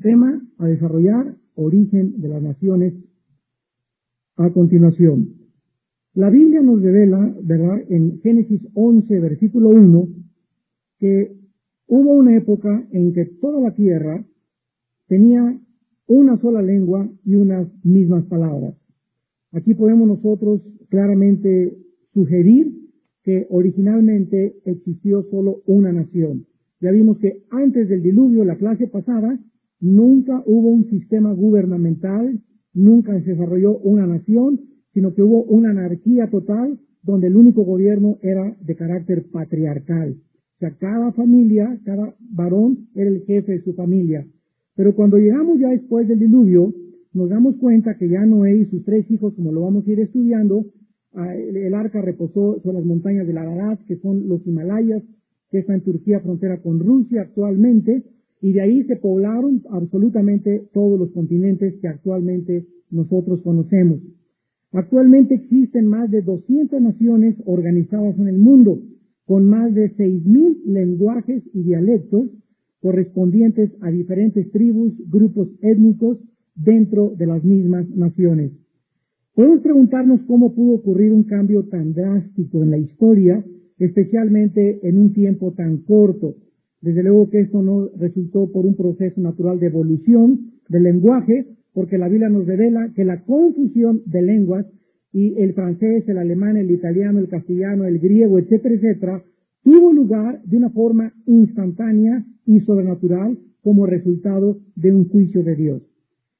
tema a desarrollar, origen de las naciones, a continuación. La Biblia nos revela, ¿verdad?, en Génesis 11, versículo 1, que hubo una época en que toda la tierra tenía una sola lengua y unas mismas palabras. Aquí podemos nosotros claramente sugerir que originalmente existió solo una nación. Ya vimos que antes del diluvio, la clase pasada, nunca hubo un sistema gubernamental, nunca se desarrolló una nación, sino que hubo una anarquía total donde el único gobierno era de carácter patriarcal. O sea, cada familia, cada varón era el jefe de su familia. Pero cuando llegamos ya después del diluvio, nos damos cuenta que ya Noé y sus tres hijos, como lo vamos a ir estudiando, ah, el arca reposó sobre las montañas de Ararat, que son los Himalayas, que está en Turquía, frontera con Rusia actualmente, y de ahí se poblaron absolutamente todos los continentes que actualmente nosotros conocemos. Actualmente existen más de 200 naciones organizadas en el mundo, con más de 6.000 lenguajes y dialectos, correspondientes a diferentes tribus, grupos étnicos dentro de las mismas naciones. Podemos preguntarnos cómo pudo ocurrir un cambio tan drástico en la historia, especialmente en un tiempo tan corto. Desde luego que esto no resultó por un proceso natural de evolución del lenguaje, porque la Biblia nos revela que la confusión de lenguas y el francés, el alemán, el italiano, el castellano, el griego, etcétera, etcétera, tuvo lugar de una forma instantánea y sobrenatural como resultado de un juicio de Dios.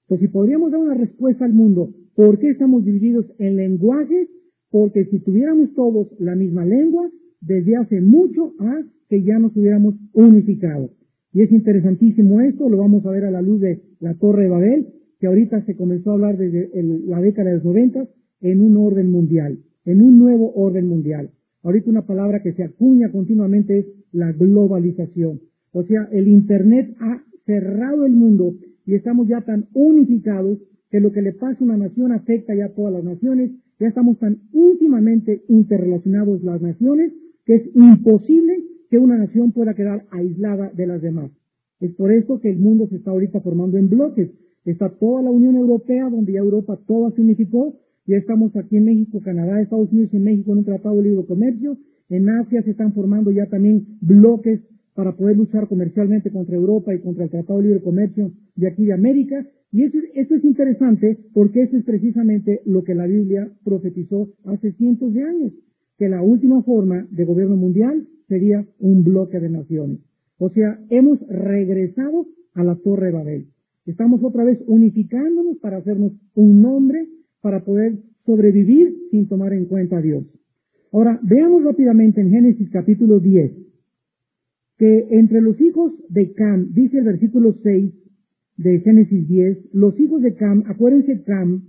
Pues si podríamos dar una respuesta al mundo, ¿por qué estamos divididos en lenguajes? Porque si tuviéramos todos la misma lengua, desde hace mucho a que ya nos hubiéramos unificado. Y es interesantísimo esto, lo vamos a ver a la luz de la Torre de Babel, que ahorita se comenzó a hablar desde la década de los 90 en un orden mundial, en un nuevo orden mundial. Ahorita una palabra que se acuña continuamente es la globalización. O sea, el Internet ha cerrado el mundo y estamos ya tan unificados que lo que le pasa a una nación afecta ya a todas las naciones. Ya estamos tan íntimamente interrelacionados las naciones que es imposible que una nación pueda quedar aislada de las demás. Es por eso que el mundo se está ahorita formando en bloques. Está toda la Unión Europea, donde ya Europa toda se unificó, ya estamos aquí en México, Canadá, Estados Unidos y México en un tratado de libre comercio. En Asia se están formando ya también bloques para poder luchar comercialmente contra Europa y contra el Tratado de Libre Comercio de aquí de América. Y eso, eso es interesante porque eso es precisamente lo que la Biblia profetizó hace cientos de años, que la última forma de gobierno mundial sería un bloque de naciones. O sea, hemos regresado a la Torre de Babel. Estamos otra vez unificándonos para hacernos un nombre para poder sobrevivir sin tomar en cuenta a Dios. Ahora, veamos rápidamente en Génesis capítulo 10, que entre los hijos de Cam, dice el versículo 6 de Génesis 10, los hijos de Cam, acuérdense, Cam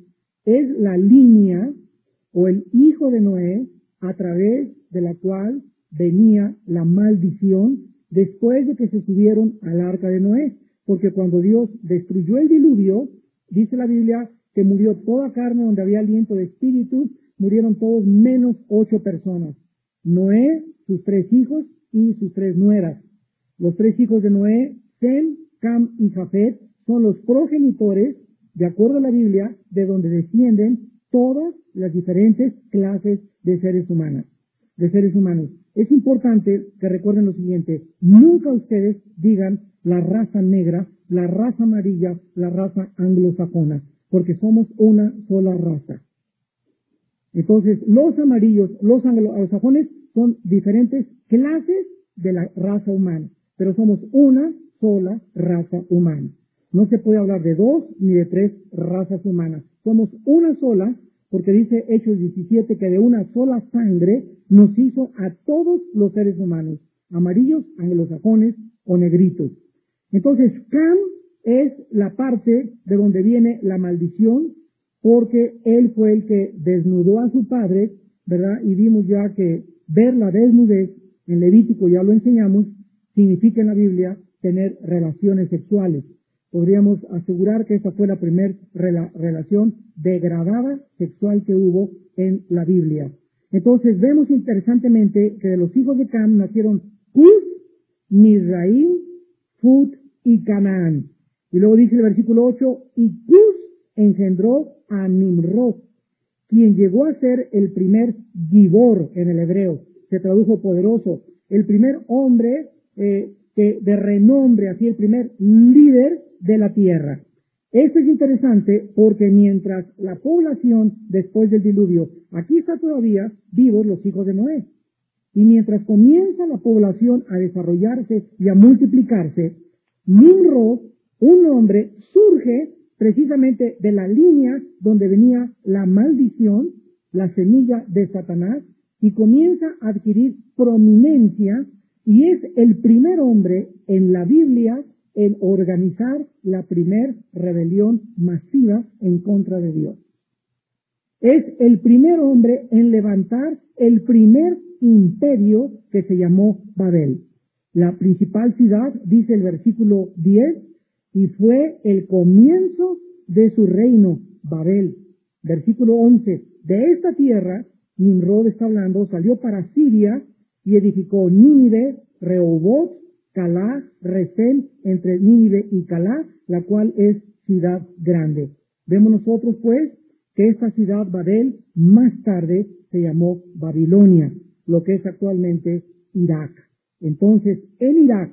es la línea o el hijo de Noé a través de la cual venía la maldición después de que se subieron al arca de Noé, porque cuando Dios destruyó el diluvio, dice la Biblia que murió toda carne donde había aliento de espíritu, murieron todos menos ocho personas. Noé, sus tres hijos y sus tres nueras. Los tres hijos de Noé, Sem, Cam y Jafet, son los progenitores, de acuerdo a la Biblia, de donde descienden todas las diferentes clases de seres humanos. De seres humanos. Es importante que recuerden lo siguiente, nunca ustedes digan la raza negra, la raza amarilla, la raza anglosajona porque somos una sola raza. Entonces, los amarillos, los anglosajones son diferentes clases de la raza humana, pero somos una sola raza humana. No se puede hablar de dos ni de tres razas humanas. Somos una sola, porque dice Hechos 17 que de una sola sangre nos hizo a todos los seres humanos, amarillos, anglosajones o negritos. Entonces, Cam es la parte de donde viene la maldición, porque él fue el que desnudó a su padre, ¿verdad? Y vimos ya que ver la desnudez, en Levítico ya lo enseñamos, significa en la Biblia tener relaciones sexuales. Podríamos asegurar que esa fue la primera relación degradada sexual que hubo en la Biblia. Entonces vemos interesantemente que de los hijos de Cam nacieron Cus, Misraim, Fut y Canaán. Y luego dice el versículo 8, y Cus engendró a Nimrod, quien llegó a ser el primer Gibor en el hebreo, se tradujo poderoso, el primer hombre eh, de renombre, así el primer líder de la tierra. Esto es interesante porque mientras la población después del diluvio, aquí está todavía vivos los hijos de Noé, y mientras comienza la población a desarrollarse y a multiplicarse, Nimrod, un hombre, surge precisamente de la línea donde venía la maldición, la semilla de Satanás, y comienza a adquirir prominencia y es el primer hombre en la Biblia en organizar la primer rebelión masiva en contra de Dios. Es el primer hombre en levantar el primer imperio que se llamó Babel. La principal ciudad, dice el versículo 10, y fue el comienzo de su reino, Babel. Versículo 11, de esta tierra, Nimrod está hablando, salió para Siria y edificó Nínive, Rehoboth, Calá, Resén, entre Nínive y Calá, la cual es ciudad grande. Vemos nosotros pues que esta ciudad Babel más tarde se llamó Babilonia, lo que es actualmente Irak. Entonces, en Irak,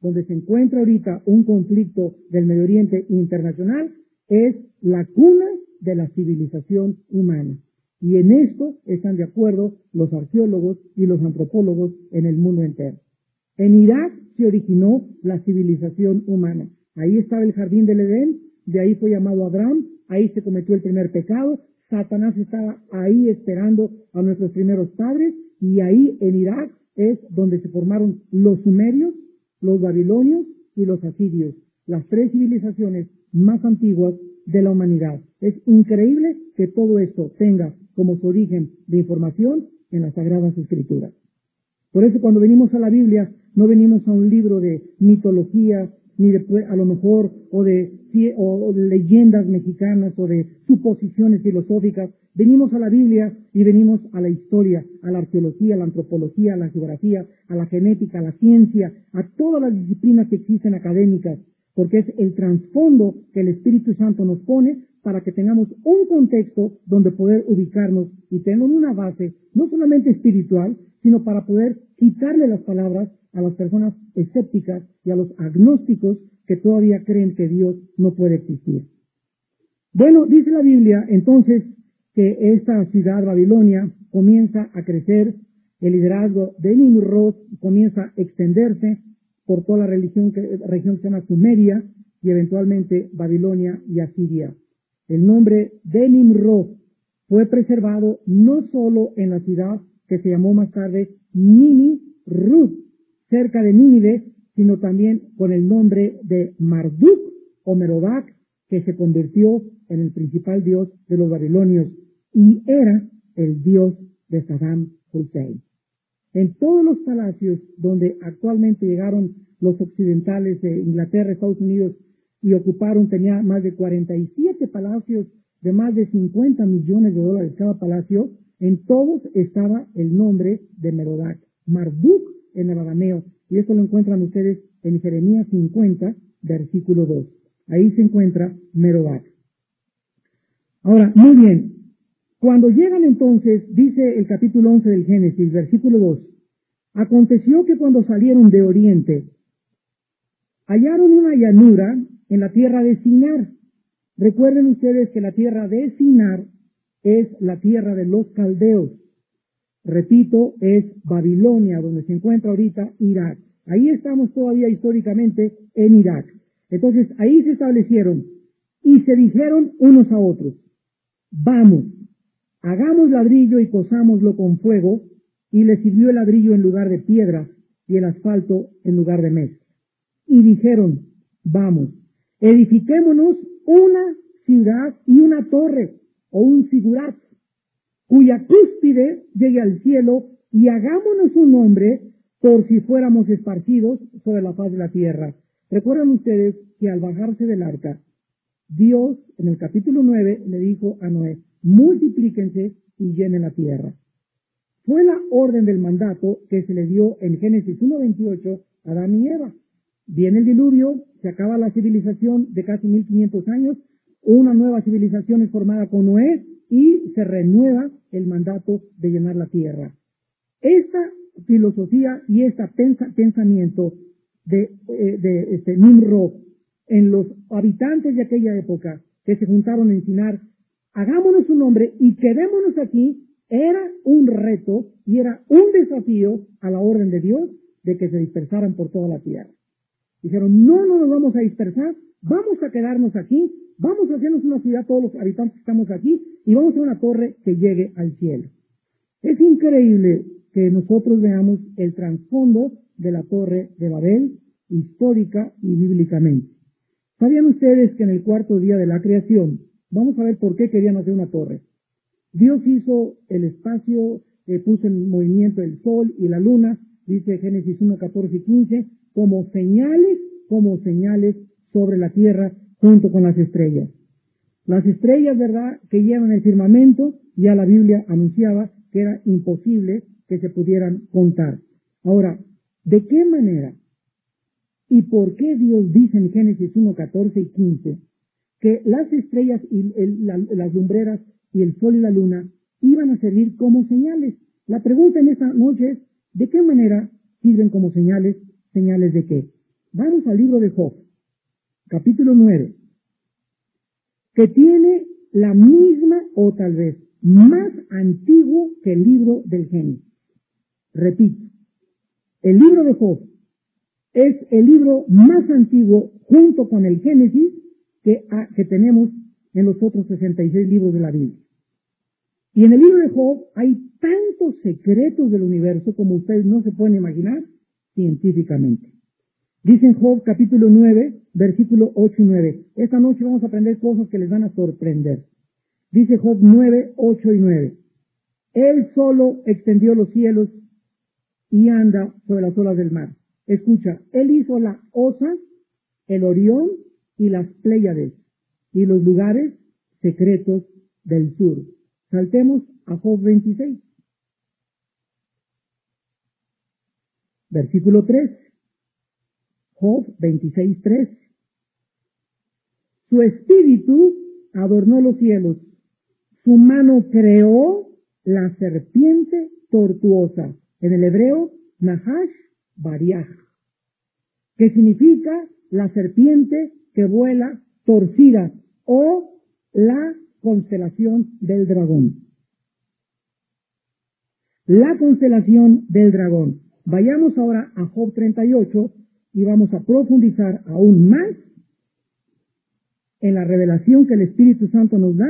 donde se encuentra ahorita un conflicto del Medio Oriente internacional, es la cuna de la civilización humana. Y en esto están de acuerdo los arqueólogos y los antropólogos en el mundo entero. En Irak se originó la civilización humana. Ahí estaba el jardín del Edén, de ahí fue llamado Abraham, ahí se cometió el primer pecado, Satanás estaba ahí esperando a nuestros primeros padres y ahí en Irak es donde se formaron los sumerios, los babilonios y los asirios, las tres civilizaciones más antiguas de la humanidad. Es increíble que todo esto tenga como su origen de información en las Sagradas Escrituras. Por eso cuando venimos a la Biblia no venimos a un libro de mitología, ni de, a lo mejor, o de, o de leyendas mexicanas, o de suposiciones filosóficas. Venimos a la Biblia y venimos a la historia, a la arqueología, a la antropología, a la geografía, a la genética, a la ciencia, a todas las disciplinas que existen académicas, porque es el trasfondo que el Espíritu Santo nos pone para que tengamos un contexto donde poder ubicarnos y tengan una base no solamente espiritual, sino para poder quitarle las palabras a las personas escépticas y a los agnósticos que todavía creen que Dios no puede existir. Bueno, dice la Biblia entonces que esta ciudad Babilonia comienza a crecer, el liderazgo de Nimrod comienza a extenderse por toda la religión que, región que se llama Sumeria y eventualmente Babilonia y Asiria. El nombre de Nimrod fue preservado no solo en la ciudad que se llamó más tarde Nini Ruth, cerca de Nínive, sino también con el nombre de Marduk o Merodac, que se convirtió en el principal dios de los babilonios y era el dios de Saddam Hussein. En todos los palacios donde actualmente llegaron los occidentales de Inglaterra, Estados Unidos y ocuparon, tenía más de 47 palacios de más de 50 millones de dólares cada palacio, en todos estaba el nombre de Merodac. Marduk en el arameo. Y esto lo encuentran ustedes en Jeremías 50, versículo 2. Ahí se encuentra Merodac. Ahora, muy bien. Cuando llegan entonces, dice el capítulo 11 del Génesis, versículo 2, aconteció que cuando salieron de Oriente, hallaron una llanura en la tierra de Sinar. Recuerden ustedes que la tierra de Sinar es la tierra de los caldeos. Repito, es Babilonia, donde se encuentra ahorita Irak. Ahí estamos todavía históricamente en Irak. Entonces ahí se establecieron y se dijeron unos a otros, vamos, hagamos ladrillo y cosámoslo con fuego, y le sirvió el ladrillo en lugar de piedra y el asfalto en lugar de mesa. Y dijeron, vamos, edifiquémonos una ciudad y una torre o un sigurat cuya cúspide llegue al cielo y hagámonos un nombre por si fuéramos esparcidos sobre la faz de la tierra. Recuerdan ustedes que al bajarse del arca, Dios en el capítulo 9 le dijo a Noé, multiplíquense y llenen la tierra. Fue la orden del mandato que se le dio en Génesis 1.28 a Adán y Eva. Viene el diluvio, se acaba la civilización de casi 1500 años, una nueva civilización es formada con Noé y se renueva el mandato de llenar la tierra. Esta filosofía y este pensamiento de, eh, de este, Nimrod en los habitantes de aquella época que se juntaron a ensinar, hagámonos un nombre y quedémonos aquí, era un reto y era un desafío a la orden de Dios de que se dispersaran por toda la tierra. Dijeron, no, no nos vamos a dispersar, vamos a quedarnos aquí, vamos a hacernos una ciudad, todos los habitantes que estamos aquí, y vamos a una torre que llegue al cielo. Es increíble que nosotros veamos el trasfondo de la torre de Babel, histórica y bíblicamente. ¿Sabían ustedes que en el cuarto día de la creación, vamos a ver por qué querían hacer una torre? Dios hizo el espacio, eh, puso en movimiento el sol y la luna, dice Génesis 1, 14 y 15, como señales, como señales sobre la tierra junto con las estrellas. Las estrellas, ¿verdad?, que llevan el firmamento, ya la Biblia anunciaba que era imposible que se pudieran contar. Ahora, ¿de qué manera y por qué Dios dice en Génesis 1, 14 y 15 que las estrellas y las lumbreras y el sol y la luna iban a servir como señales? La pregunta en esta noche es, ¿de qué manera sirven como señales? ¿Señales de qué? Vamos al libro de Job, capítulo 9, que tiene la misma o tal vez más antiguo que el libro del Génesis. Repito, el libro de Job es el libro más antiguo junto con el Génesis que, ah, que tenemos en los otros 66 libros de la Biblia. Y en el libro de Job hay tantos secretos del universo como ustedes no se pueden imaginar científicamente. Dice Job capítulo 9, versículo 8 y 9. Esta noche vamos a aprender cosas que les van a sorprender. Dice Job 9, 8 y 9. Él solo extendió los cielos y anda sobre las olas del mar. Escucha, él hizo la osa, el Orión y las Pléyades y los lugares secretos del sur. Saltemos a Job 26. Versículo 3. Job 26, 3. Su espíritu adornó los cielos. Su mano creó la serpiente tortuosa. En el hebreo, Nahash Bariah, que significa la serpiente que vuela torcida o la constelación del dragón. La constelación del dragón. Vayamos ahora a Job 38 y vamos a profundizar aún más en la revelación que el Espíritu Santo nos da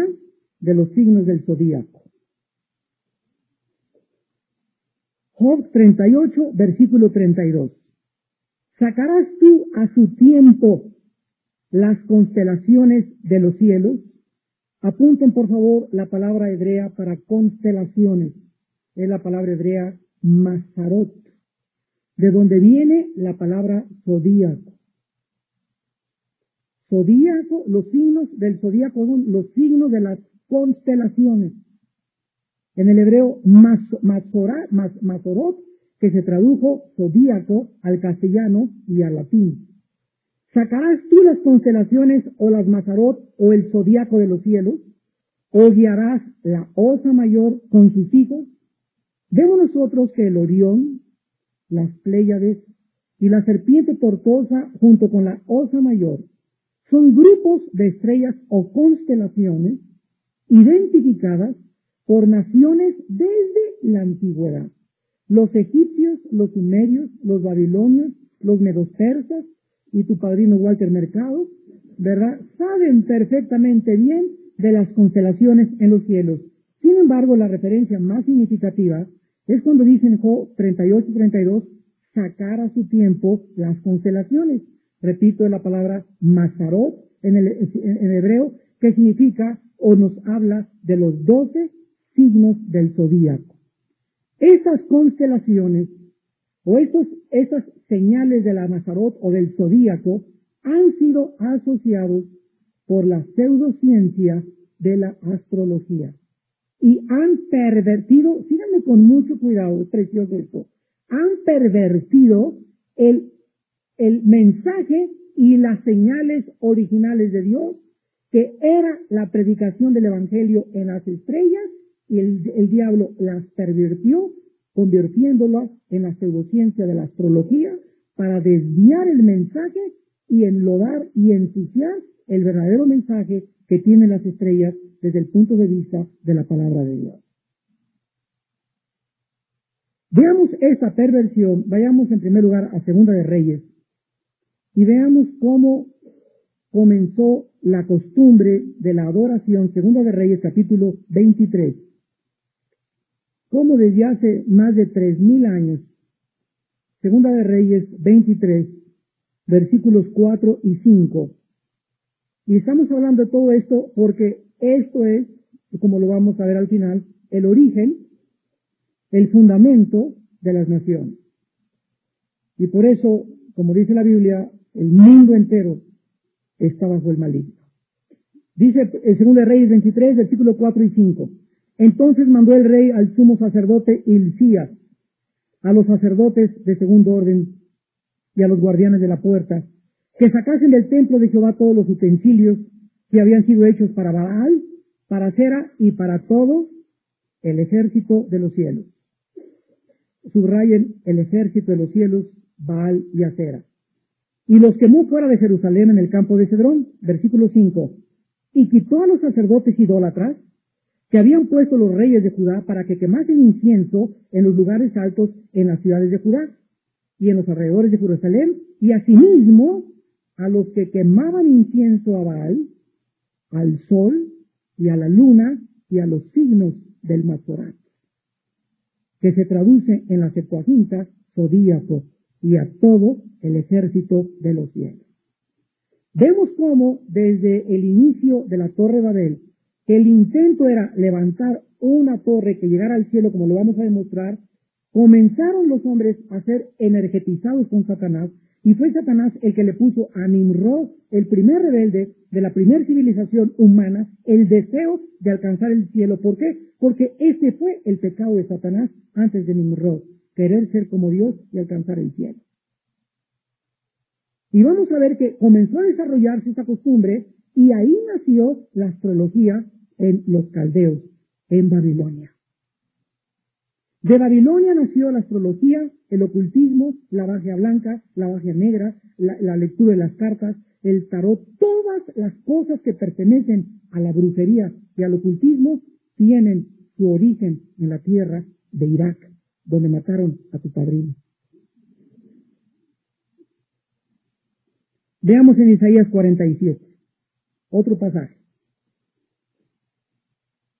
de los signos del zodíaco. Job 38, versículo 32. ¿Sacarás tú a su tiempo las constelaciones de los cielos? Apunten por favor la palabra hebrea para constelaciones. Es la palabra hebrea Mazarot, de donde viene la palabra zodíaco. Zodíaco, los signos del zodíaco son los signos de las constelaciones. En el hebreo Mazorot, que se tradujo zodíaco al castellano y al latín. ¿Sacarás tú las constelaciones o las Mazarot o el zodíaco de los cielos? ¿O guiarás la osa mayor con sus hijos? Vemos nosotros que el Orión, las Pléyades y la serpiente tortosa junto con la osa mayor son grupos de estrellas o constelaciones identificadas por naciones desde la antigüedad. Los egipcios, los sumerios, los babilonios, los medos persas y tu padrino Walter Mercado, ¿verdad? Saben perfectamente bien de las constelaciones en los cielos. Sin embargo, la referencia más significativa es cuando dicen Job 38 32, sacar a su tiempo las constelaciones. Repito la palabra Mazarot en hebreo, que significa o nos habla de los doce signos del zodíaco. Esas constelaciones o esos, esas señales de la Mazarot o del zodíaco han sido asociados por la pseudociencia de la astrología y han pervertido, síganme con mucho cuidado, es precioso esto, han pervertido el el mensaje y las señales originales de Dios, que era la predicación del Evangelio en las estrellas, y el, el diablo las pervirtió, convirtiéndolas en la pseudociencia de la astrología, para desviar el mensaje y enlodar y ensuciar el verdadero mensaje que tienen las estrellas desde el punto de vista de la palabra de Dios. Veamos esta perversión, vayamos en primer lugar a Segunda de Reyes y veamos cómo comenzó la costumbre de la adoración, Segunda de Reyes capítulo 23. Cómo desde hace más de tres mil años, Segunda de Reyes 23, versículos 4 y 5, y estamos hablando de todo esto porque esto es, como lo vamos a ver al final, el origen, el fundamento de las naciones. Y por eso, como dice la Biblia, el mundo entero está bajo el maligno. Dice el segundo de Reyes 23, versículo 4 y 5. Entonces mandó el rey al sumo sacerdote Hilcías, a los sacerdotes de segundo orden y a los guardianes de la puerta, que sacasen del templo de Jehová todos los utensilios que habían sido hechos para Baal, para Cera y para todo el ejército de los cielos. Subrayen el ejército de los cielos, Baal y Acera. Y los quemó fuera de Jerusalén en el campo de Cedrón, versículo 5. Y quitó a los sacerdotes idólatras que habían puesto los reyes de Judá para que quemasen incienso en los lugares altos en las ciudades de Judá y en los alrededores de Jerusalén, y asimismo a los que quemaban incienso a Baal, al sol y a la luna y a los signos del Mazorat, que se traduce en la Septuaginta zodíaco y a todo el ejército de los cielos. Vemos cómo desde el inicio de la Torre Babel, el intento era levantar una torre que llegara al cielo, como lo vamos a demostrar, comenzaron los hombres a ser energetizados con Satanás y fue Satanás el que le puso a Nimrod, el primer rebelde de la primera civilización humana, el deseo de alcanzar el cielo. ¿Por qué? Porque ese fue el pecado de Satanás antes de Nimrod, querer ser como Dios y alcanzar el cielo. Y vamos a ver que comenzó a desarrollarse esa costumbre y ahí nació la astrología en los caldeos, en Babilonia. De Babilonia nació la astrología, el ocultismo, la magia blanca, la magia negra, la, lectura de las cartas, el tarot, todas las cosas que pertenecen a la brujería y al ocultismo tienen su origen en la tierra de Irak, donde mataron a tu padrino. Veamos en Isaías 47, otro pasaje.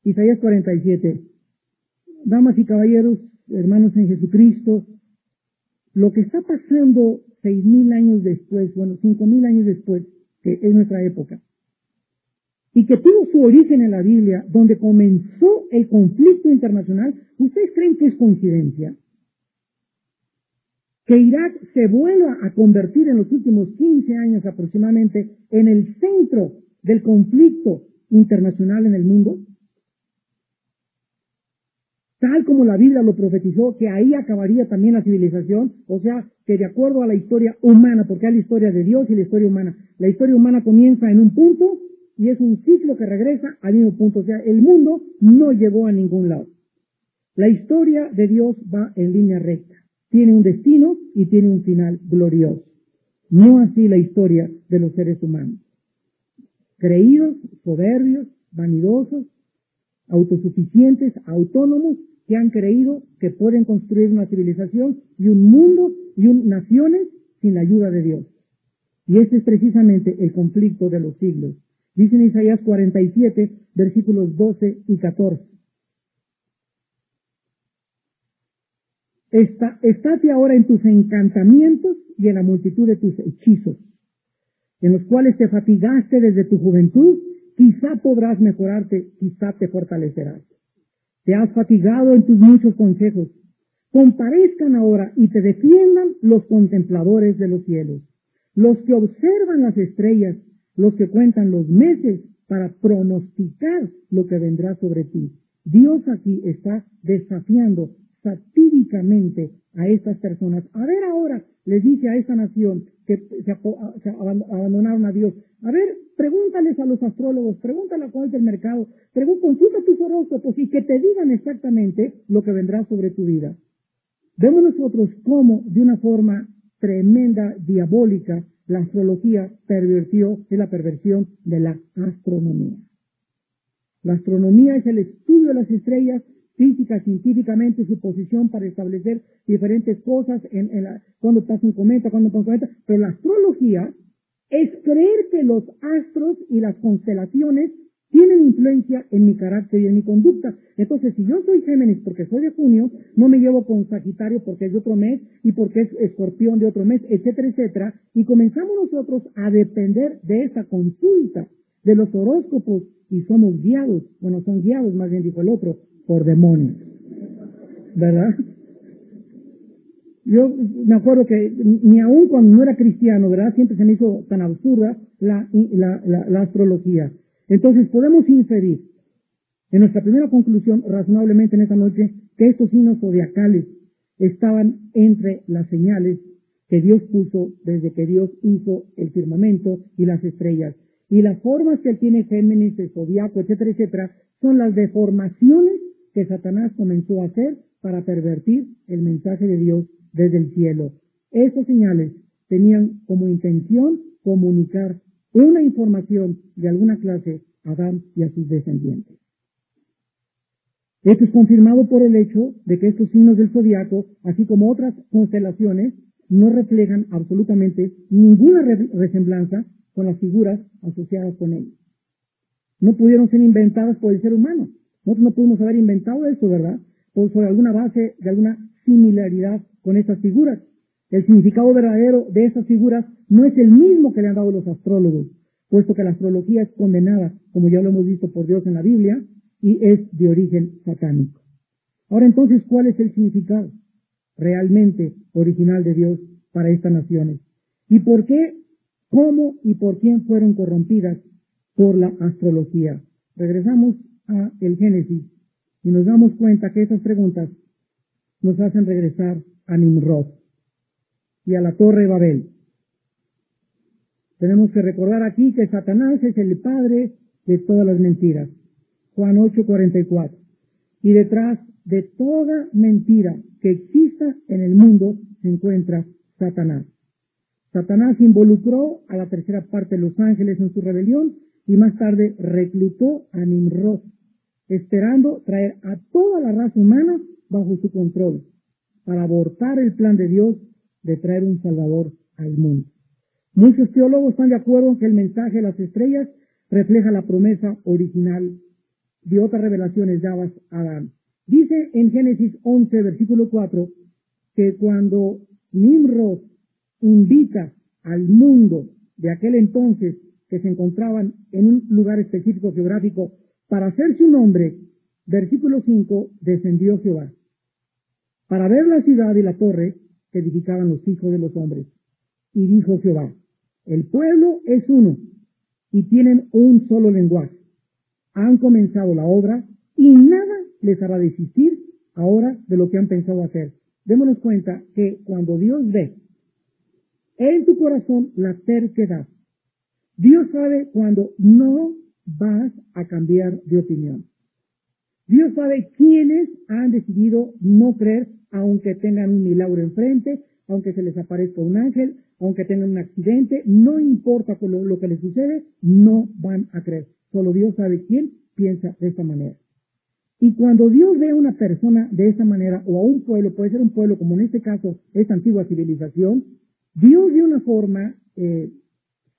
Isaías 47, damas y caballeros, hermanos en Jesucristo, lo que está pasando seis mil años después, bueno, cinco mil años después, que es nuestra época, y que tuvo su origen en la Biblia, donde comenzó el conflicto internacional, ¿ustedes creen que es coincidencia? Que Irak se vuelva a convertir en los últimos 15 años aproximadamente en el centro del conflicto internacional en el mundo tal como la Biblia lo profetizó, que ahí acabaría también la civilización, o sea, que de acuerdo a la historia humana, porque hay la historia de Dios y la historia humana, la historia humana comienza en un punto y es un ciclo que regresa al mismo punto, o sea, el mundo no llegó a ningún lado. La historia de Dios va en línea recta, tiene un destino y tiene un final glorioso. No así la historia de los seres humanos. Creídos, soberbios, vanidosos, autosuficientes, autónomos, que han creído que pueden construir una civilización y un mundo y un, naciones sin la ayuda de Dios. Y ese es precisamente el conflicto de los siglos. Dice en Isaías 47, versículos 12 y 14. estate ahora en tus encantamientos y en la multitud de tus hechizos, en los cuales te fatigaste desde tu juventud, quizá podrás mejorarte, quizá te fortalecerás. Te has fatigado en tus muchos consejos. Comparezcan ahora y te defiendan los contempladores de los cielos, los que observan las estrellas, los que cuentan los meses para pronosticar lo que vendrá sobre ti. Dios aquí está desafiando satíricamente a estas personas. A ver ahora les dice a esta nación que se, abandonaron a Dios, a ver, pregúntales a los astrólogos, pregúntale a cuál es el mercado, consulta tus horóscopos y que te digan exactamente lo que vendrá sobre tu vida. Vemos nosotros cómo, de una forma tremenda, diabólica, la astrología pervirtió de la perversión de la astronomía. La astronomía es el estudio de las estrellas física, científicamente, su posición para establecer diferentes cosas, en, cuando pasa un cometa, cuando pasa un cometa, pero la astrología es creer que los astros y las constelaciones tienen influencia en mi carácter y en mi conducta. Entonces, si yo soy Géminis porque soy de junio, no me llevo con Sagitario porque es de otro mes y porque es escorpión de otro mes, etcétera, etcétera. Y comenzamos nosotros a depender de esa consulta, de los horóscopos, y somos guiados, bueno, son guiados, más bien dijo el otro, por demonios. ¿Verdad? Yo me acuerdo que ni aún cuando no era cristiano, ¿verdad? Siempre se me hizo tan absurda la, la, astrología. Entonces podemos inferir en nuestra primera conclusión, razonablemente en esta noche, que estos signos zodiacales estaban entre las señales que Dios puso desde que Dios hizo el firmamento y las estrellas. Y las formas que él tiene Géminis, el zodiaco, etcétera, etcétera, son las deformaciones que Satanás comenzó a hacer para pervertir el mensaje de Dios desde el cielo. Estas señales tenían como intención comunicar una información de alguna clase a Adán y a sus descendientes. Esto es confirmado por el hecho de que estos signos del zodiaco, así como otras constelaciones, no reflejan absolutamente ninguna resemblanza con las figuras asociadas con ellos. No pudieron ser inventadas por el ser humano. Nosotros no pudimos haber inventado eso, ¿verdad? Por sobre alguna base de alguna similaridad con estas figuras. El significado verdadero de esas figuras no es el mismo que le han dado los astrólogos, puesto que la astrología es condenada, como ya lo hemos visto por Dios en la Biblia, y es de origen satánico. Ahora entonces, ¿cuál es el significado realmente original de Dios para estas naciones? ¿Y por qué, cómo y por quién fueron corrompidas por la astrología? Regresamos a el Génesis y nos damos cuenta que esas preguntas nos hacen regresar a Nimrod y a la Torre de Babel. Tenemos que recordar aquí que Satanás es el padre de todas las mentiras. Juan 8:44. Y detrás de toda mentira que exista en el mundo se encuentra Satanás. Satanás involucró a la tercera parte de los ángeles en su rebelión y más tarde reclutó a Nimrod, esperando traer a toda la raza humana bajo su control para abortar el plan de Dios de traer un Salvador al mundo. Muchos teólogos están de acuerdo en que el mensaje de las estrellas refleja la promesa original de otras revelaciones dadas a Adán. Dice en Génesis 11, versículo 4, que cuando Nimrod invita al mundo de aquel entonces que se encontraban en un lugar específico geográfico para hacerse un hombre, versículo 5, descendió Jehová para ver la ciudad y la torre que edificaban los hijos de los hombres. Y dijo Jehová, el pueblo es uno y tienen un solo lenguaje. Han comenzado la obra y nada les hará desistir ahora de lo que han pensado hacer. Démonos cuenta que cuando Dios ve en tu corazón la terquedad, Dios sabe cuando no vas a cambiar de opinión. Dios sabe quiénes han decidido no creer, aunque tengan un milagro enfrente, aunque se les aparezca un ángel, aunque tengan un accidente, no importa lo, que les sucede, no van a creer. Solo Dios sabe quién piensa de esta manera. Y cuando Dios ve a una persona de esta manera, o a un pueblo, puede ser un pueblo como en este caso, esta antigua civilización, Dios de una forma eh,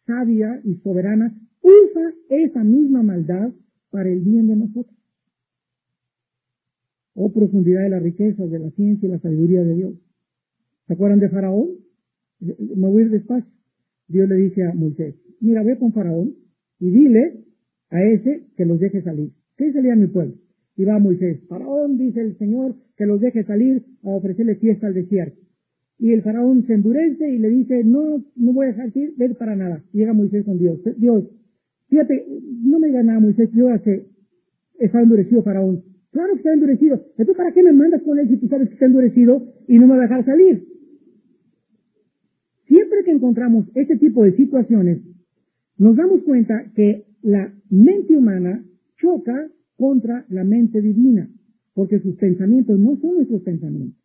sabia y soberana usa esa misma maldad para el bien de nosotros oh profundidad de las riquezas, de la ciencia y la sabiduría de Dios. ¿Se acuerdan de Faraón? Me voy a ir despacio. Dios le dice a Moisés, mira, ve con Faraón y dile a ese que los deje salir. ¿Qué salía mi pueblo? Y va Moisés, Faraón dice el Señor que los deje salir a ofrecerle fiesta al desierto. Y el faraón se endurece y le dice, no, no voy a dejar ir, ven para nada. Llega Moisés con Dios. Dios, fíjate, no me diga nada Moisés, yo que está endurecido faraón. Claro que está endurecido. ¿Entonces para qué me mandas con él si tú sabes que está endurecido y no me va a dejar salir? siempre que encontramos este tipo de situaciones, nos damos cuenta que la mente humana choca contra la mente divina, porque sus pensamientos no son nuestros pensamientos.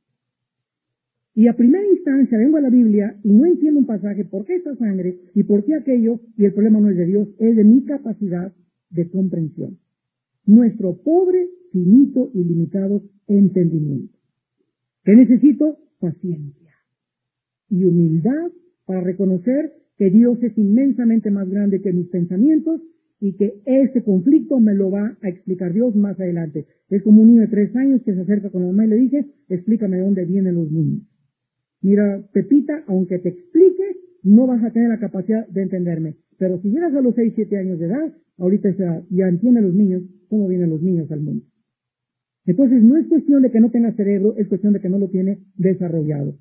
Y a primera instancia vengo a la Biblia y no entiendo un pasaje, ¿por qué esta sangre y por qué aquello? Y el problema no es de Dios, es de mi capacidad de comprensión. Nuestro pobre, finito y limitado entendimiento. ¿Qué necesito? Paciencia y humildad para reconocer que Dios es inmensamente más grande que mis pensamientos y que ese conflicto me lo va a explicar Dios más adelante. Es como un niño de tres años que se acerca con la mamá y le dice, explícame de dónde vienen los niños. Mira, Pepita, aunque te explique, no vas a tener la capacidad de entenderme. Pero si llegas a los 6, 7 años de edad, ahorita ya, ya entienden los niños cómo vienen los niños al mundo. Entonces no es cuestión de que no tenga cerebro, es cuestión de que no lo tiene desarrollado.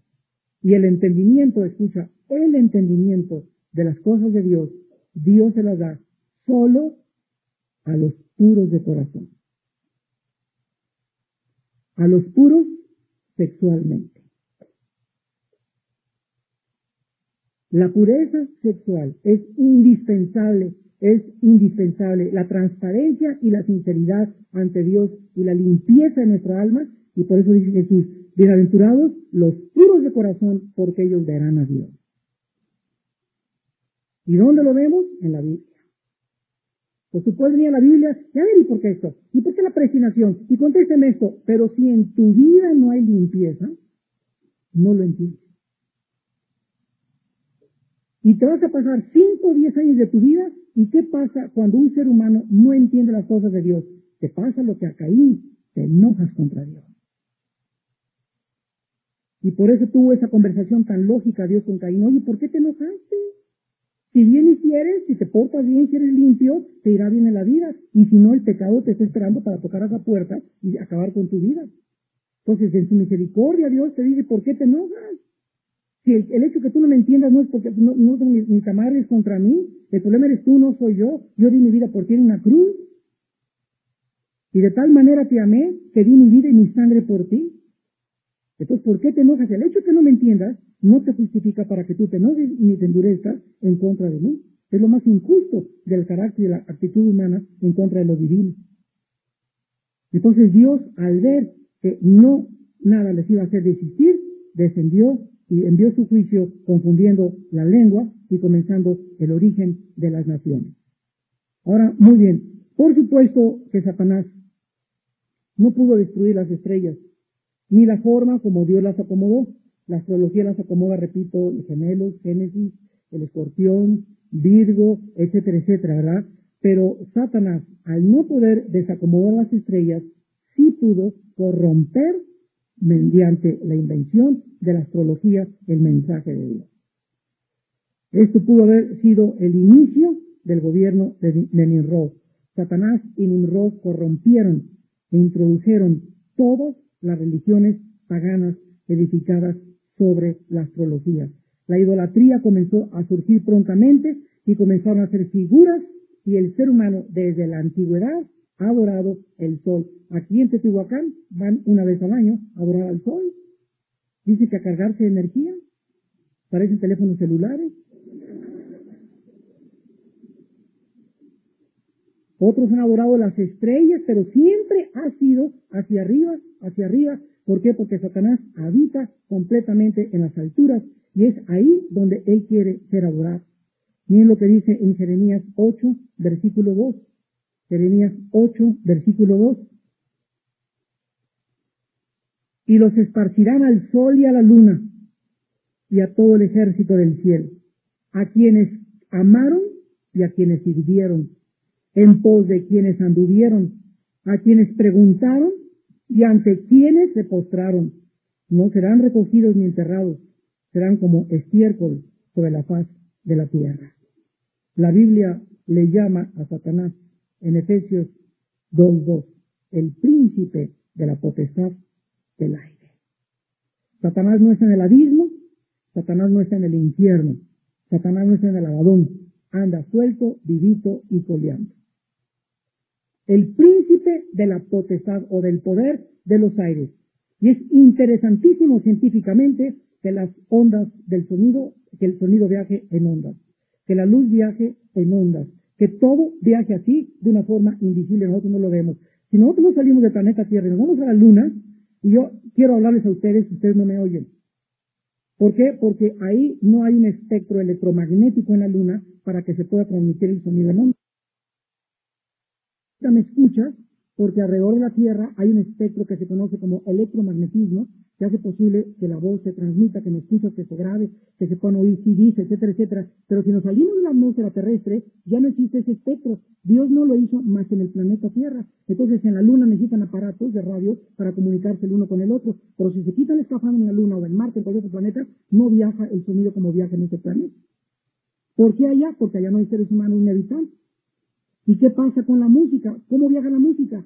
Y el entendimiento, escucha, el entendimiento de las cosas de Dios, Dios se las da solo a los puros de corazón. A los puros sexualmente. La pureza sexual es indispensable, es indispensable. La transparencia y la sinceridad ante Dios y la limpieza de nuestra alma. Y por eso dice Jesús, bienaventurados los puros de corazón, porque ellos verán a Dios. ¿Y dónde lo vemos? En la Biblia. Pues tú puedes a la Biblia, ya ver, ¿y por qué esto? ¿Y por qué la presinación? Y contésteme esto. Pero si en tu vida no hay limpieza, no lo entiendes. Y te vas a pasar 5 o 10 años de tu vida. ¿Y qué pasa cuando un ser humano no entiende las cosas de Dios? Te pasa lo que a Caín, te enojas contra Dios. Y por eso tuvo esa conversación tan lógica Dios con Caín. Oye, ¿por qué te enojaste? Si bien hicieres, si te portas bien, si eres limpio, te irá bien en la vida. Y si no, el pecado te está esperando para tocar a esa puerta y acabar con tu vida. Entonces, en su misericordia, Dios te dice, ¿por qué te enojas? Si el, hecho que tú no me entiendas no es porque no, no es contra mí, el problema eres tú, no soy yo. Yo di mi vida por ti en una cruz. Y de tal manera te amé que di mi vida y mi sangre por ti. Entonces, ¿por qué te enojas? El hecho que no me entiendas no te justifica para que tú te enojes ni te endurezcas en contra de mí. Es lo más injusto del carácter y de la actitud humana en contra de lo divino. Entonces Dios, al ver que no nada les iba a hacer desistir, descendió y envió su juicio confundiendo la lengua y comenzando el origen de las naciones. Ahora, muy bien, por supuesto que Satanás no pudo destruir las estrellas, ni la forma como Dios las acomodó. La astrología las acomoda, repito, el gemelos, Génesis, el escorpión, Virgo, etcétera, etcétera, ¿verdad? Pero Satanás, al no poder desacomodar las estrellas, sí pudo corromper mediante la invención de la astrología el mensaje de Dios. Esto pudo haber sido el inicio del gobierno de, Nimrod. Satanás y Nimrod corrompieron e introdujeron todas las religiones paganas edificadas sobre la astrología. La idolatría comenzó a surgir prontamente y comenzaron a ser figuras y el ser humano desde la antigüedad ha adorado el sol. Aquí en Teotihuacán van una vez al año a adorar al sol. Dice que a cargarse de energía. Parecen teléfonos celulares. Otros han adorado las estrellas, pero siempre ha sido hacia arriba, hacia arriba. ¿Por qué? Porque Satanás habita completamente en las alturas y es ahí donde él quiere ser adorado. Miren lo que dice en Jeremías 8, versículo 2. Jeremías 8, versículo 2. Y los esparcirán al sol y a la luna y a todo el ejército del cielo, a quienes amaron y a quienes sirvieron, en pos de quienes anduvieron, a quienes preguntaron y ante quienes se postraron. No serán recogidos ni enterrados, serán como estiércol sobre la faz de la tierra. La Biblia le llama a Satanás en Efesios 2.2, el príncipe de la potestad del aire. Satanás no está en el abismo, Satanás no está en el infierno, Satanás no está en el abadón, anda suelto, vivito y coleando. El príncipe de la potestad o del poder de los aires. Y es interesantísimo científicamente que las ondas del sonido que el sonido viaje en ondas, que la luz viaje en ondas, que todo viaje así de una forma invisible, nosotros no lo vemos. Si nosotros no salimos del planeta Tierra y nos vamos a la Luna, y yo quiero hablarles a ustedes, ustedes no me oyen. ¿Por qué? Porque ahí no hay un espectro electromagnético en la Luna para que se pueda transmitir el sonido onda. ¿Me escuchas? porque alrededor de la Tierra hay un espectro que se conoce como electromagnetismo, que hace posible que la voz se transmita, que me escuchas, que se grabe, que se puedan oír dice, etcétera, etcétera. Pero si nos salimos de la atmósfera terrestre, ya no existe ese espectro. Dios no lo hizo más que en el planeta Tierra. Entonces en la Luna necesitan aparatos de radio para comunicarse el uno con el otro. Pero si se quitan el escafandro en la Luna o en Marte, en cualquier otro planeta, no viaja el sonido como viaja en ese planeta. ¿Por qué allá? Porque allá no hay seres humanos inevitables. ¿Y qué pasa con la música? ¿Cómo viaja la música?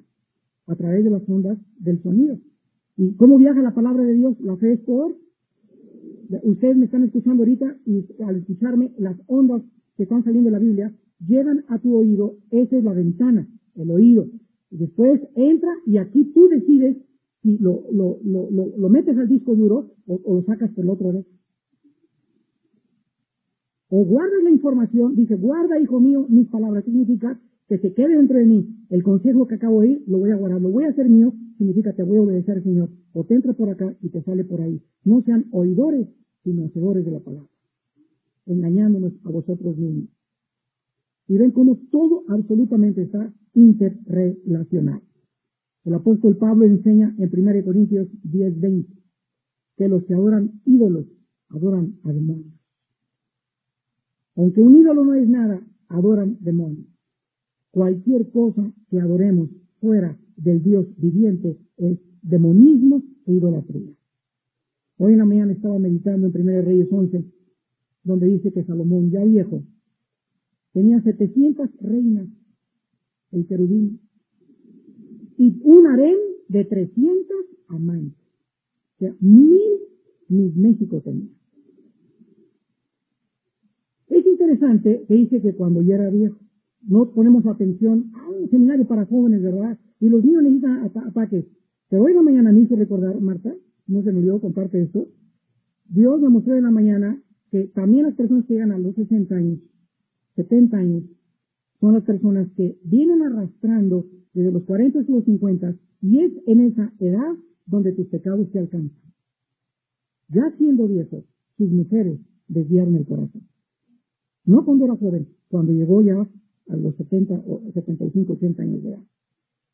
A través de las ondas del sonido. ¿Y cómo viaja la palabra de Dios? La fe es por... Ustedes me están escuchando ahorita y al escucharme, las ondas que están saliendo de la Biblia llegan a tu oído. Esa es la ventana, el oído. Y después entra y aquí tú decides si lo, lo, lo, lo, metes al disco duro o, lo sacas por el otro lado. O guardas la información, dice, guarda, hijo mío, mis palabras. Significa que se quede dentro de mí. El consejo que acabo de ir, lo voy a guardar, lo voy a hacer mío, significa te voy a obedecer, Señor. O te entra por acá y te sale por ahí. No sean oidores, sino hacedores de la palabra. Engañándonos a vosotros mismos. Y ven cómo todo absolutamente está interrelacionado. El apóstol Pablo enseña en 1 Corintios 10, 20, que los que adoran ídolos adoran a demonios. Aunque un ídolo no es nada, adoran demonios. Cualquier cosa que adoremos fuera del Dios viviente es demonismo e idolatría. Hoy en la mañana estaba meditando en 1 Reyes 11, donde dice que Salomón, ya viejo, tenía 700 reinas, el querubín, y un harén de 300 amantes. O sea, mil mis México tenía. Es interesante que dice que cuando ya era viejo, no ponemos atención a un seminario para jóvenes, ¿verdad? Y los niños necesitan ataques. Pero hoy en la mañana hizo recordar, Marta, no se me olvidó contarte esto, Dios me mostró en la mañana que también las personas que llegan a los 60 años, 70 años, son las personas que vienen arrastrando desde los 40 hasta los 50 y es en esa edad donde tus pecados se alcanzan. Ya siendo viejos, sus mujeres desviaron el corazón. No cuando era joven, cuando llegó ya a los 70 o 75, 80 años de edad.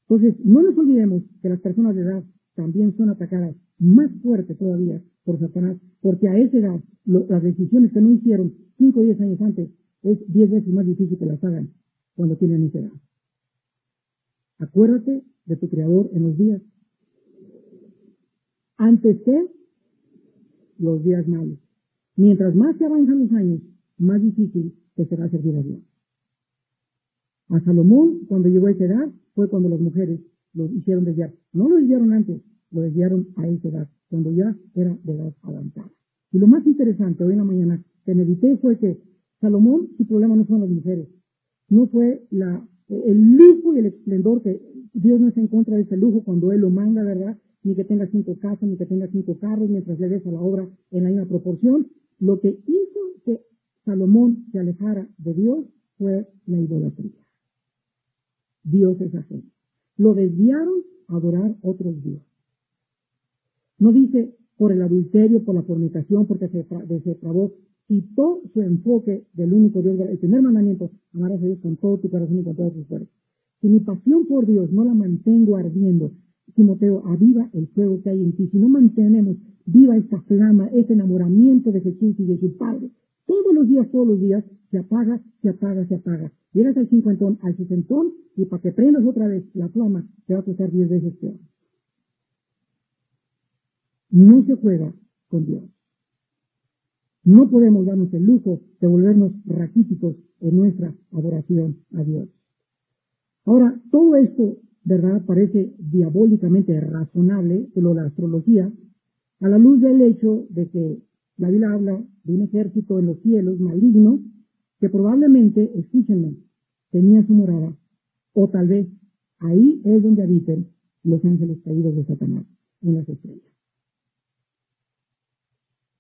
Entonces, no nos olvidemos que las personas de edad también son atacadas más fuerte todavía por Satanás, porque a esa edad las decisiones que no hicieron 5 o 10 años antes es 10 veces más difícil que las hagan cuando tienen esa edad. Acuérdate de tu Creador en los días antes que los días malos. Mientras más se avanzan los años, más difícil te será servir a Dios. A Salomón, cuando llegó a esa edad, fue cuando las mujeres lo hicieron desviar. No lo desviaron antes, lo desviaron a esa edad, cuando ya era de edad avanzada. Y lo más interesante hoy en la mañana que medité fue que Salomón, su problema no fueron las mujeres, no fue el lujo y el esplendor que Dios no está en contra de ese lujo cuando Él lo manda, ¿verdad? Ni que tenga cinco casas, ni que tenga cinco carros, mientras le des a la obra en la misma proporción. Lo que hizo que Salomón se alejara de Dios fue la idolatría. Dios es ajeno. Lo desviaron a adorar otros dioses. No dice por el adulterio, por la fornicación, porque se depravó, quitó su enfoque del único Dios, el primer mandamiento, amarás a Dios con todo tu corazón y con todas tus fuerzas. Si mi pasión por Dios no la mantengo ardiendo, Timoteo, aviva el fuego que hay en ti. Si no mantenemos viva esta flama, este enamoramiento de Jesús y de su Padre, todos los días, todos los días, se apaga, se apaga, se apaga. Llegas al cincuentón, al sesentón, y para que prendas otra vez la flama, te va a costar diez veces peor. No se juega con Dios. No podemos darnos el lujo de volvernos raquíticos en nuestra adoración a Dios. Ahora, todo esto, ¿verdad?, parece diabólicamente razonable, lo la astrología, a la luz del hecho de que la Biblia habla de un ejército en los cielos maligno que probablemente, escúchenme, tenía su morada, o tal vez ahí es donde habiten los ángeles caídos de Satanás, en las estrellas.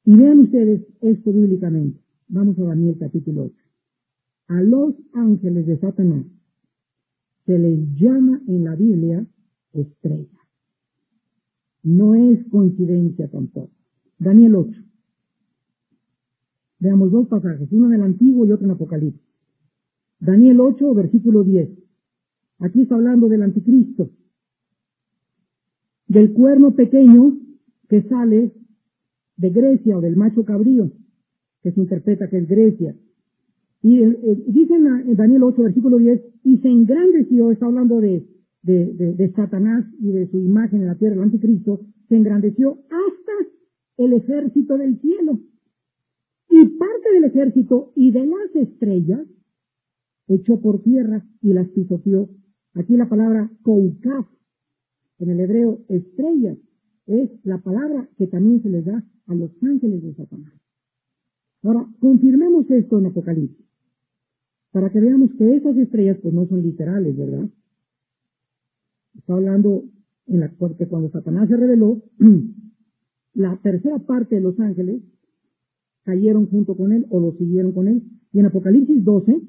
Y vean ustedes esto bíblicamente. Vamos a Daniel capítulo 8. A los ángeles de Satanás se les llama en la Biblia estrella. No es coincidencia tampoco. Daniel 8. Veamos dos pasajes, uno en el Antiguo y otro en Apocalipsis. Daniel 8, versículo 10. Aquí está hablando del anticristo, del cuerno pequeño que sale de Grecia o del macho cabrío, que se interpreta que es Grecia. Y dice en Daniel 8, versículo 10, y se engrandeció, está hablando de, de, Satanás y de su imagen en la tierra, el anticristo, se engrandeció hasta el ejército del cielo. Y parte del ejército y de las estrellas echó por tierra y las pisoteó. Aquí la palabra koukaf, en el hebreo estrellas, es la palabra que también se les da a los ángeles de Satanás. Ahora, confirmemos esto en Apocalipsis, para que veamos que esas estrellas pues no son literales, ¿verdad? Está hablando en la que cuando Satanás se reveló, la tercera parte de los ángeles cayeron junto con él o lo siguieron con él. Y en Apocalipsis 12,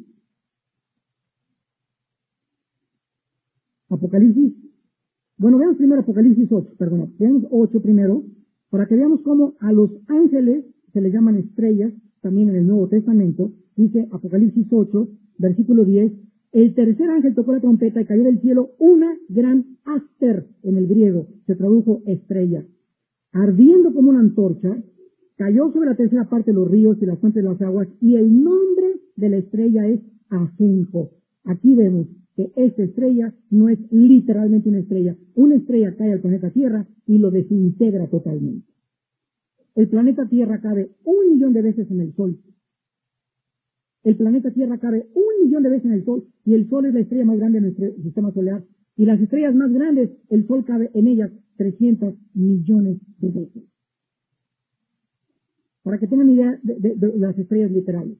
Apocalipsis, bueno, veamos primero Apocalipsis 8, perdón, veamos 8 primero, para que veamos cómo a los ángeles se les llaman estrellas, también en el Nuevo Testamento, dice Apocalipsis 8, versículo 10, el tercer ángel tocó la trompeta y cayó del cielo una gran aster en el griego, se tradujo estrella, ardiendo como una antorcha, cayó sobre la tercera parte de los ríos y las fuentes de las aguas, y el nombre de la estrella es Ajenjo. Aquí vemos que esta estrella no es literalmente una estrella. Una estrella cae al planeta Tierra y lo desintegra totalmente. El planeta Tierra cabe un millón de veces en el Sol el planeta Tierra cabe un millón de veces en el Sol y el Sol es la estrella más grande en nuestro sistema solar. Y las estrellas más grandes, el Sol cabe en ellas 300 millones de veces. Para que tengan idea de, las estrellas literales.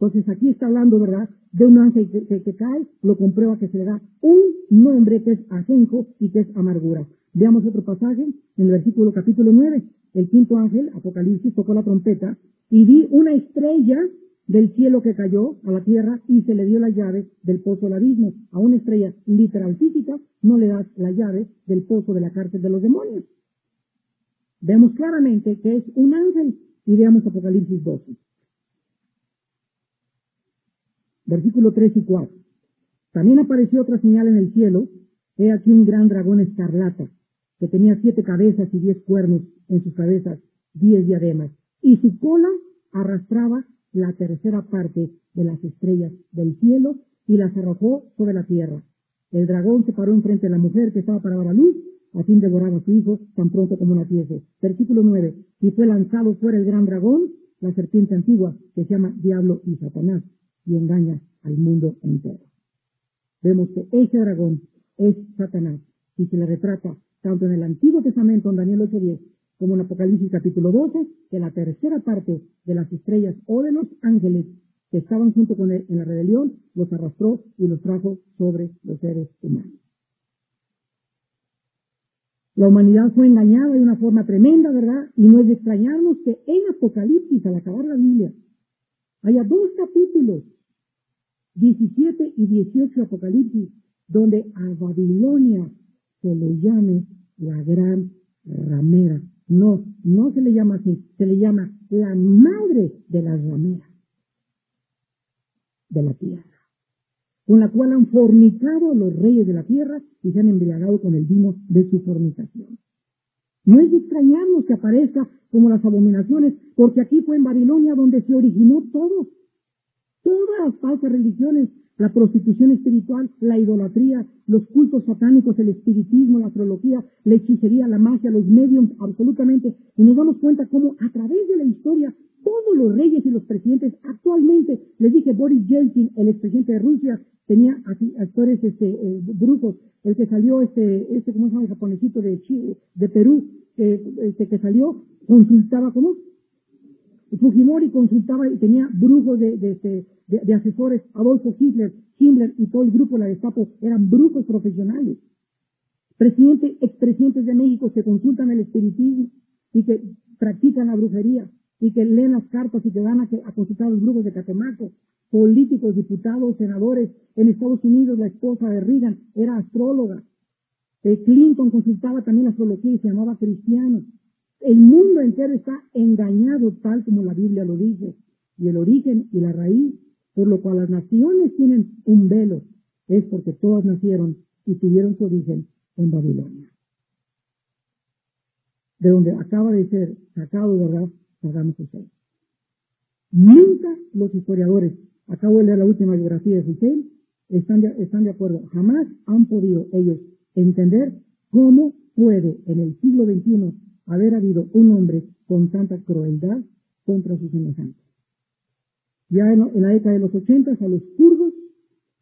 Entonces aquí está hablando, ¿verdad?, de un ángel que, cae, lo comprueba que se le da un nombre que es ajenjo y que es amargura. Veamos otro pasaje en el versículo capítulo 9. El quinto ángel, Apocalipsis, tocó la trompeta y vi una estrella del cielo que cayó a la tierra y se le dio la llave del pozo del abismo. A una estrella literal física no le das la llave del pozo de la cárcel de los demonios. Vemos claramente que es un ángel y veamos Apocalipsis 12. Versículo 3 y 4. También apareció otra señal en el cielo. He aquí un gran dragón escarlata que tenía siete cabezas y diez cuernos en sus cabezas, diez diademas. Y su cola arrastraba la tercera parte de las estrellas del cielo y las arrojó sobre la tierra. El dragón se paró enfrente de la mujer que estaba para dar a luz, a fin de devorar a su hijo tan pronto como naciese. Versículo 9. Y fue lanzado fuera el gran dragón, la serpiente antigua, que se llama Diablo y Satanás, y engaña al mundo entero. Vemos que ese dragón es Satanás, y se le retrata tanto en el Antiguo Testamento, en Daniel 8.10, como en Apocalipsis capítulo 12, que la tercera parte de las estrellas o de los ángeles que estaban junto con él en la rebelión, los arrastró y los trajo sobre los seres humanos. La humanidad fue engañada de una forma tremenda, ¿verdad? Y no es de extrañarnos que en Apocalipsis, al acabar la Biblia, haya dos capítulos, 17 y 18 Apocalipsis, donde a Babilonia se le llame la gran ramera no, no se le llama así, se le llama la madre de las rameras de la tierra, con la cual han fornicado los reyes de la tierra y se han embriagado con el vino de su fornicación. No es de extrañarnos que aparezca como las abominaciones, porque aquí fue en Babilonia donde se originó todo. Todas las falsas religiones la prostitución espiritual, la idolatría, los cultos satánicos, el espiritismo, la astrología, la hechicería, la magia, los medios, absolutamente. Y nos damos cuenta cómo a través de la historia todos los reyes y los presidentes actualmente, les dije Boris Yeltsin, el expresidente de Rusia, tenía actores este, eh, brujos, el que salió este, este, ¿cómo se llama? El japonesito de Chile, de Perú, este, que salió, consultaba, ¿cómo? Fujimori consultaba y tenía brujos de, de, asesores, Adolfo Hitler, Himmler y todo el grupo de la Gestapo eran brujos profesionales. Presidente, expresidentes de México que consultan el espiritismo y que practican la brujería. Y que leen las cartas y que van a, a consultar los grupos de Catemaco, políticos, diputados, senadores. En Estados Unidos la esposa de Reagan era astróloga. Eh, Clinton consultaba también astrología y se llamaba cristiano. El mundo entero está engañado tal como la Biblia lo dice. Y el origen y la raíz, por lo cual las naciones tienen un velo, es porque todas nacieron y tuvieron su origen en Babilonia. De donde acaba de ser sacado, ¿verdad? Nunca los historiadores, acabo de leer la última biografía de Hussein, están de, están de acuerdo. Jamás han podido ellos entender cómo puede en el siglo XXI haber habido un hombre con tanta crueldad contra sus semejantes. Ya en, la década de los ochentas a los kurdos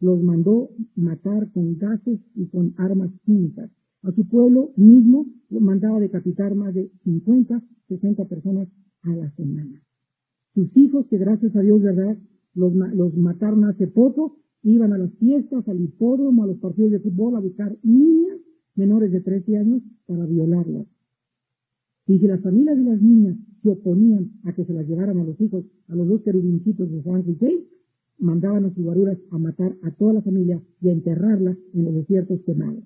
los mandó matar con gases y con armas químicas. A su pueblo mismo mandaba decapitar más de 50, 60 personas a la semana. Sus hijos, que gracias a Dios, ¿verdad? Los, mataron hace poco, iban a las fiestas, al hipódromo, a los partidos de fútbol a buscar niñas menores de 13 años para violarlas. Y si las familias de las niñas se oponían a que se las llevaran a los hijos, a los dos querubincitos de San José, mandaban a sus guaruras a matar a toda la familia y a enterrarla en los desiertos quemados.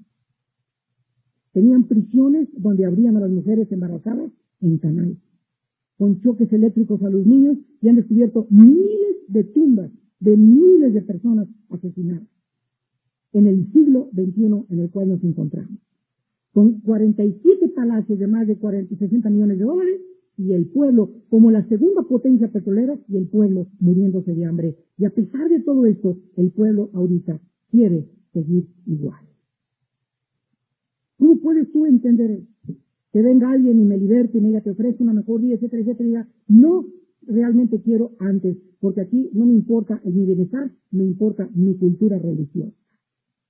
Tenían prisiones donde abrían a las mujeres embarazadas en canales con choques eléctricos a los niños y han descubierto miles de tumbas de miles de personas asesinadas en el siglo XXI en el cual nos encontramos. Con 47 palacios de más de 40, 60 millones de dólares y el pueblo como la segunda potencia petrolera y el pueblo muriéndose de hambre. Y a pesar de todo esto, el pueblo ahorita quiere seguir igual. ¿Cómo puedes tú entender esto? Que venga alguien y me liberte y me diga, te ofrezco una mejor vida, etcétera, etcétera, diga, no realmente quiero antes, porque aquí no me importa mi bienestar, me importa mi cultura religiosa.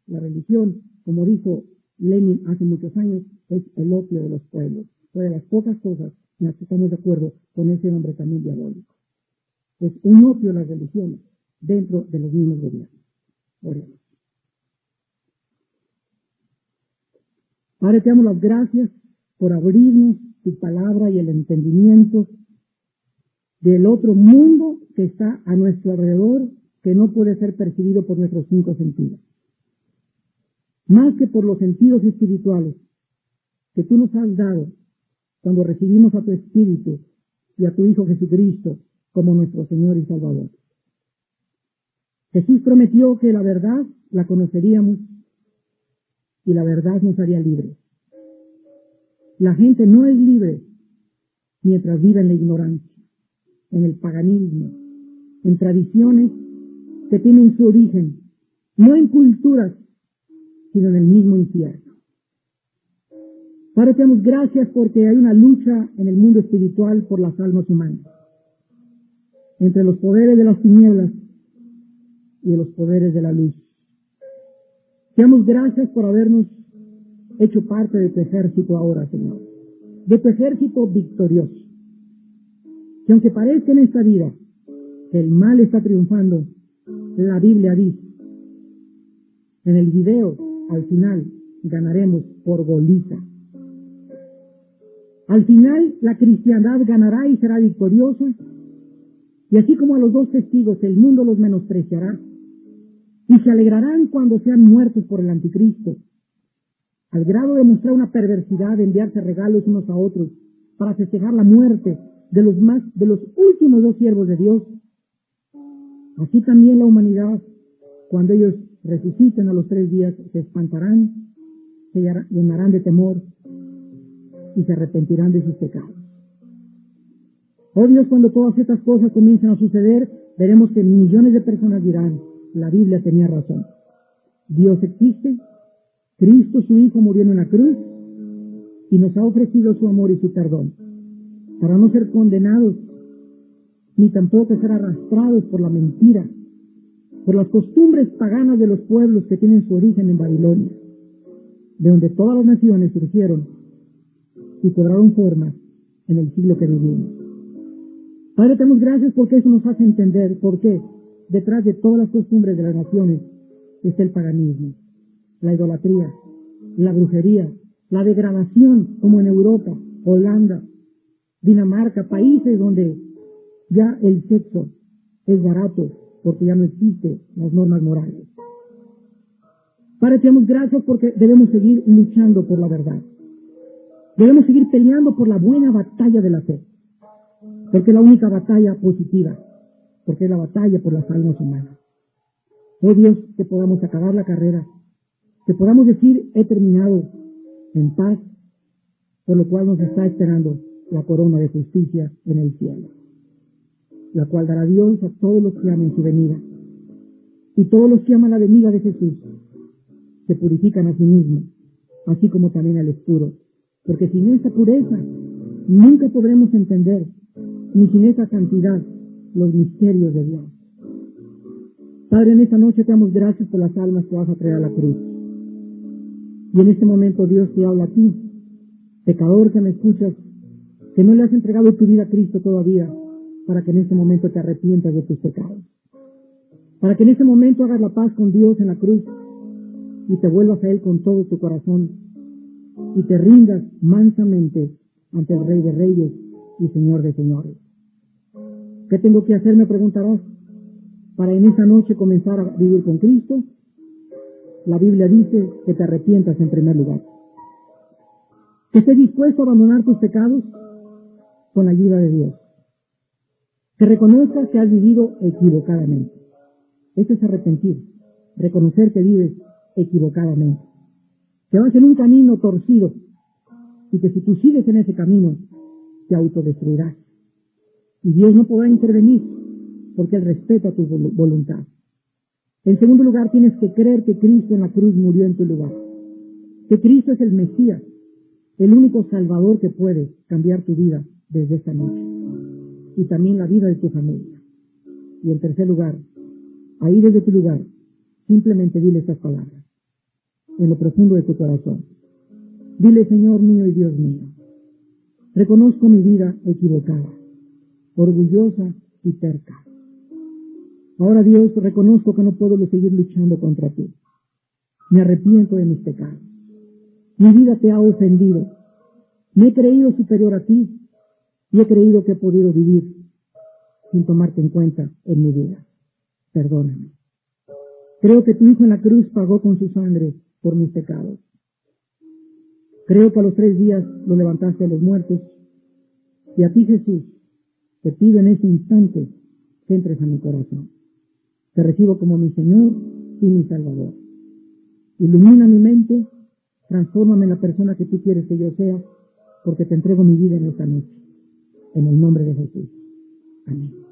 La religión, como dijo Lenin hace muchos años, es el opio de los pueblos. Fue de las pocas cosas en las que estamos de acuerdo con ese hombre también diabólico. Es un opio las religiones dentro de los mismos gobiernos. Padre, te damos las gracias por abrirnos tu palabra y el entendimiento del otro mundo que está a nuestro alrededor, que no puede ser percibido por nuestros cinco sentidos. Más que por los sentidos espirituales que tú nos has dado cuando recibimos a tu Espíritu y a tu Hijo Jesucristo como nuestro Señor y Salvador. Jesús prometió que la verdad la conoceríamos y la verdad nos haría libres. La gente no es libre mientras vive en la ignorancia, en el paganismo, en tradiciones que tienen su origen, no en culturas, sino en el mismo infierno. Padre, te damos gracias porque hay una lucha en el mundo espiritual por las almas humanas, entre los poderes de las tinieblas y los poderes de la luz. Te damos gracias por habernos hecho parte de tu ejército ahora, Señor. De tu ejército victorioso. Que aunque parezca en esta vida que el mal está triunfando, la Biblia dice, en el video, al final, ganaremos por goliza. Al final, la cristiandad ganará y será victoriosa. Y así como a los dos testigos el mundo los menospreciará, y se alegrarán cuando sean muertos por el anticristo, al grado de mostrar una perversidad de enviarse regalos unos a otros para festejar la muerte de los más, de los últimos dos siervos de Dios. Así también la humanidad, cuando ellos resuciten a los tres días, se espantarán, se llenarán de temor y se arrepentirán de sus pecados. Oh Dios, cuando todas estas cosas comiencen a suceder, veremos que millones de personas dirán, la Biblia tenía razón. Dios existe, Cristo su Hijo murió en una cruz y nos ha ofrecido su amor y su perdón para no ser condenados ni tampoco ser arrastrados por la mentira, por las costumbres paganas de los pueblos que tienen su origen en Babilonia, de donde todas las naciones surgieron y cobraron forma en el siglo que vivimos. Padre, te damos gracias porque eso nos hace entender por qué detrás de todas las costumbres de las naciones está el paganismo la idolatría, la brujería, la degradación, como en Europa, Holanda, Dinamarca, países donde Ya el sexo es barato porque ya no existen las normas morales. Padre, te gracias porque debemos seguir luchando por la verdad. Debemos seguir peleando por la buena batalla de la fe. Porque es la única batalla positiva. Porque es la batalla por las almas humanas. Oh Dios, que podamos acabar la carrera. Que podamos decir, he terminado en paz, por lo cual nos está esperando la corona de justicia en el cielo, la cual dará Dios a todos los que amen su venida. Y todos los que aman la venida de Jesús se purifican a sí mismos, así como también al puro. Porque sin esa pureza nunca podremos entender, ni sin esa santidad, los misterios de Dios. Padre, en esta noche te damos gracias por las almas que vas a traer a la cruz. Y en este momento Dios te habla a ti, pecador que me escuchas, que no le has entregado tu vida a Cristo todavía, para que en este momento te arrepientas de tus pecados. Para que en este momento hagas la paz con Dios en la cruz y te vuelvas a Él con todo tu corazón y te rindas mansamente ante el Rey de Reyes y Señor de Señores. ¿Qué tengo que hacer? Me preguntarás. Para en esa noche comenzar a vivir con Cristo. La Biblia dice que te arrepientas en primer lugar. Que estés dispuesto a abandonar tus pecados con la ayuda de Dios. Que reconozcas que has vivido equivocadamente. Eso es arrepentir. Reconocer que vives equivocadamente. Que vas en un camino torcido y que si tú sigues en ese camino, te autodestruirás. Y Dios no podrá intervenir porque Él respeta tu voluntad. En segundo lugar, tienes que creer que Cristo en la cruz murió en tu lugar. Que Cristo es el Mesías, el único Salvador que puede cambiar tu vida desde esta noche. Y también la vida de tu familia. Y en tercer lugar, ahí desde tu lugar, simplemente dile estas palabras. En lo profundo de tu corazón. Dile, Señor mío y Dios mío, reconozco mi vida equivocada, orgullosa y terca. Ahora Dios, reconozco que no puedo seguir luchando contra ti. Me arrepiento de mis pecados. Mi vida te ha ofendido. Me he creído superior a ti y he creído que he podido vivir sin tomarte en cuenta en mi vida. Perdóname. Creo que tu Hijo en la cruz pagó con su sangre por mis pecados. Creo que a los tres días lo levantaste a los muertos y a ti Jesús te pido en ese instante que entres a mi corazón. Te recibo como mi Señor y mi Salvador. Ilumina mi mente, transfórmame en la persona que tú quieres que yo sea, porque te entrego mi vida en esta noche. En el nombre de Jesús. Amén.